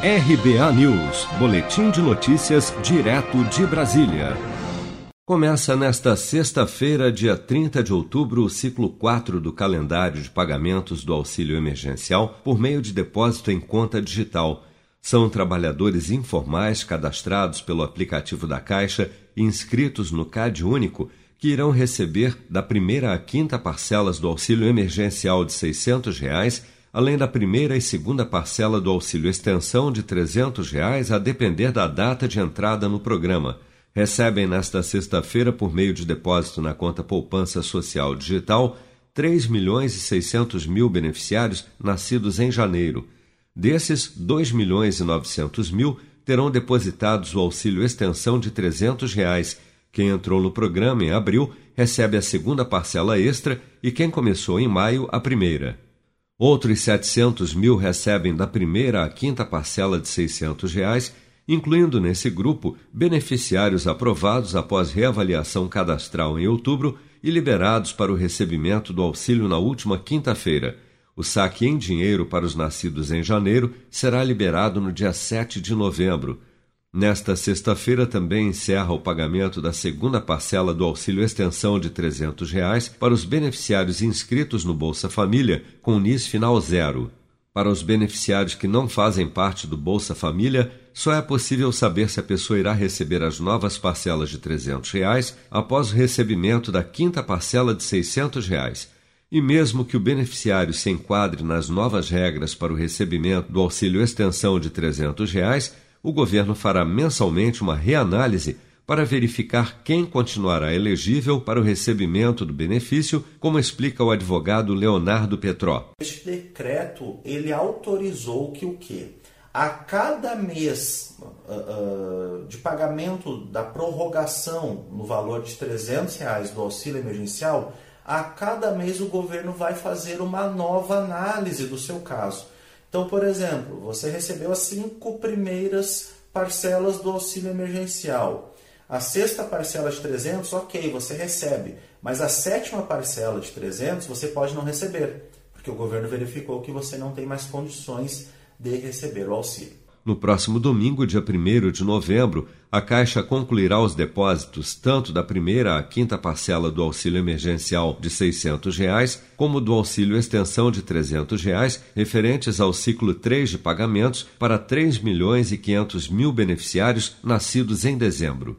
RBA News, Boletim de Notícias, direto de Brasília. Começa nesta sexta-feira, dia 30 de outubro, o ciclo 4 do calendário de pagamentos do auxílio emergencial por meio de depósito em conta digital. São trabalhadores informais cadastrados pelo aplicativo da Caixa e inscritos no CAD Único que irão receber da primeira à quinta parcelas do auxílio emergencial de 600 reais além da primeira e segunda parcela do auxílio extensão de 300 reais, a depender da data de entrada no programa. Recebem nesta sexta-feira, por meio de depósito na conta Poupança Social Digital, 3 milhões e 600 mil beneficiários nascidos em janeiro. Desses, 2 milhões e 900 mil terão depositados o auxílio extensão de 300 reais. Quem entrou no programa em abril recebe a segunda parcela extra e quem começou em maio a primeira. Outros 700 mil recebem da primeira à quinta parcela de 600 reais, incluindo nesse grupo beneficiários aprovados após reavaliação cadastral em outubro e liberados para o recebimento do auxílio na última quinta-feira. O saque em dinheiro para os nascidos em janeiro será liberado no dia 7 de novembro. Nesta sexta-feira também encerra o pagamento da segunda parcela do auxílio extensão de 300 reais para os beneficiários inscritos no Bolsa Família com NIS final zero. Para os beneficiários que não fazem parte do Bolsa Família, só é possível saber se a pessoa irá receber as novas parcelas de 300 reais após o recebimento da quinta parcela de 600 reais. E mesmo que o beneficiário se enquadre nas novas regras para o recebimento do auxílio extensão de 300 reais, o governo fará mensalmente uma reanálise para verificar quem continuará elegível para o recebimento do benefício, como explica o advogado Leonardo Petró. Este decreto ele autorizou que o quê? A cada mês uh, uh, de pagamento da prorrogação no valor de 300 reais do auxílio emergencial, a cada mês o governo vai fazer uma nova análise do seu caso. Então, por exemplo, você recebeu as cinco primeiras parcelas do auxílio emergencial. A sexta parcela de 300, ok, você recebe. Mas a sétima parcela de 300 você pode não receber, porque o governo verificou que você não tem mais condições de receber o auxílio. No próximo domingo, dia 1 de novembro, a Caixa concluirá os depósitos tanto da primeira à quinta parcela do auxílio emergencial de 600 reais, como do auxílio extensão de 300 reais, referentes ao ciclo 3 de pagamentos para 3 milhões e 500 mil beneficiários nascidos em dezembro.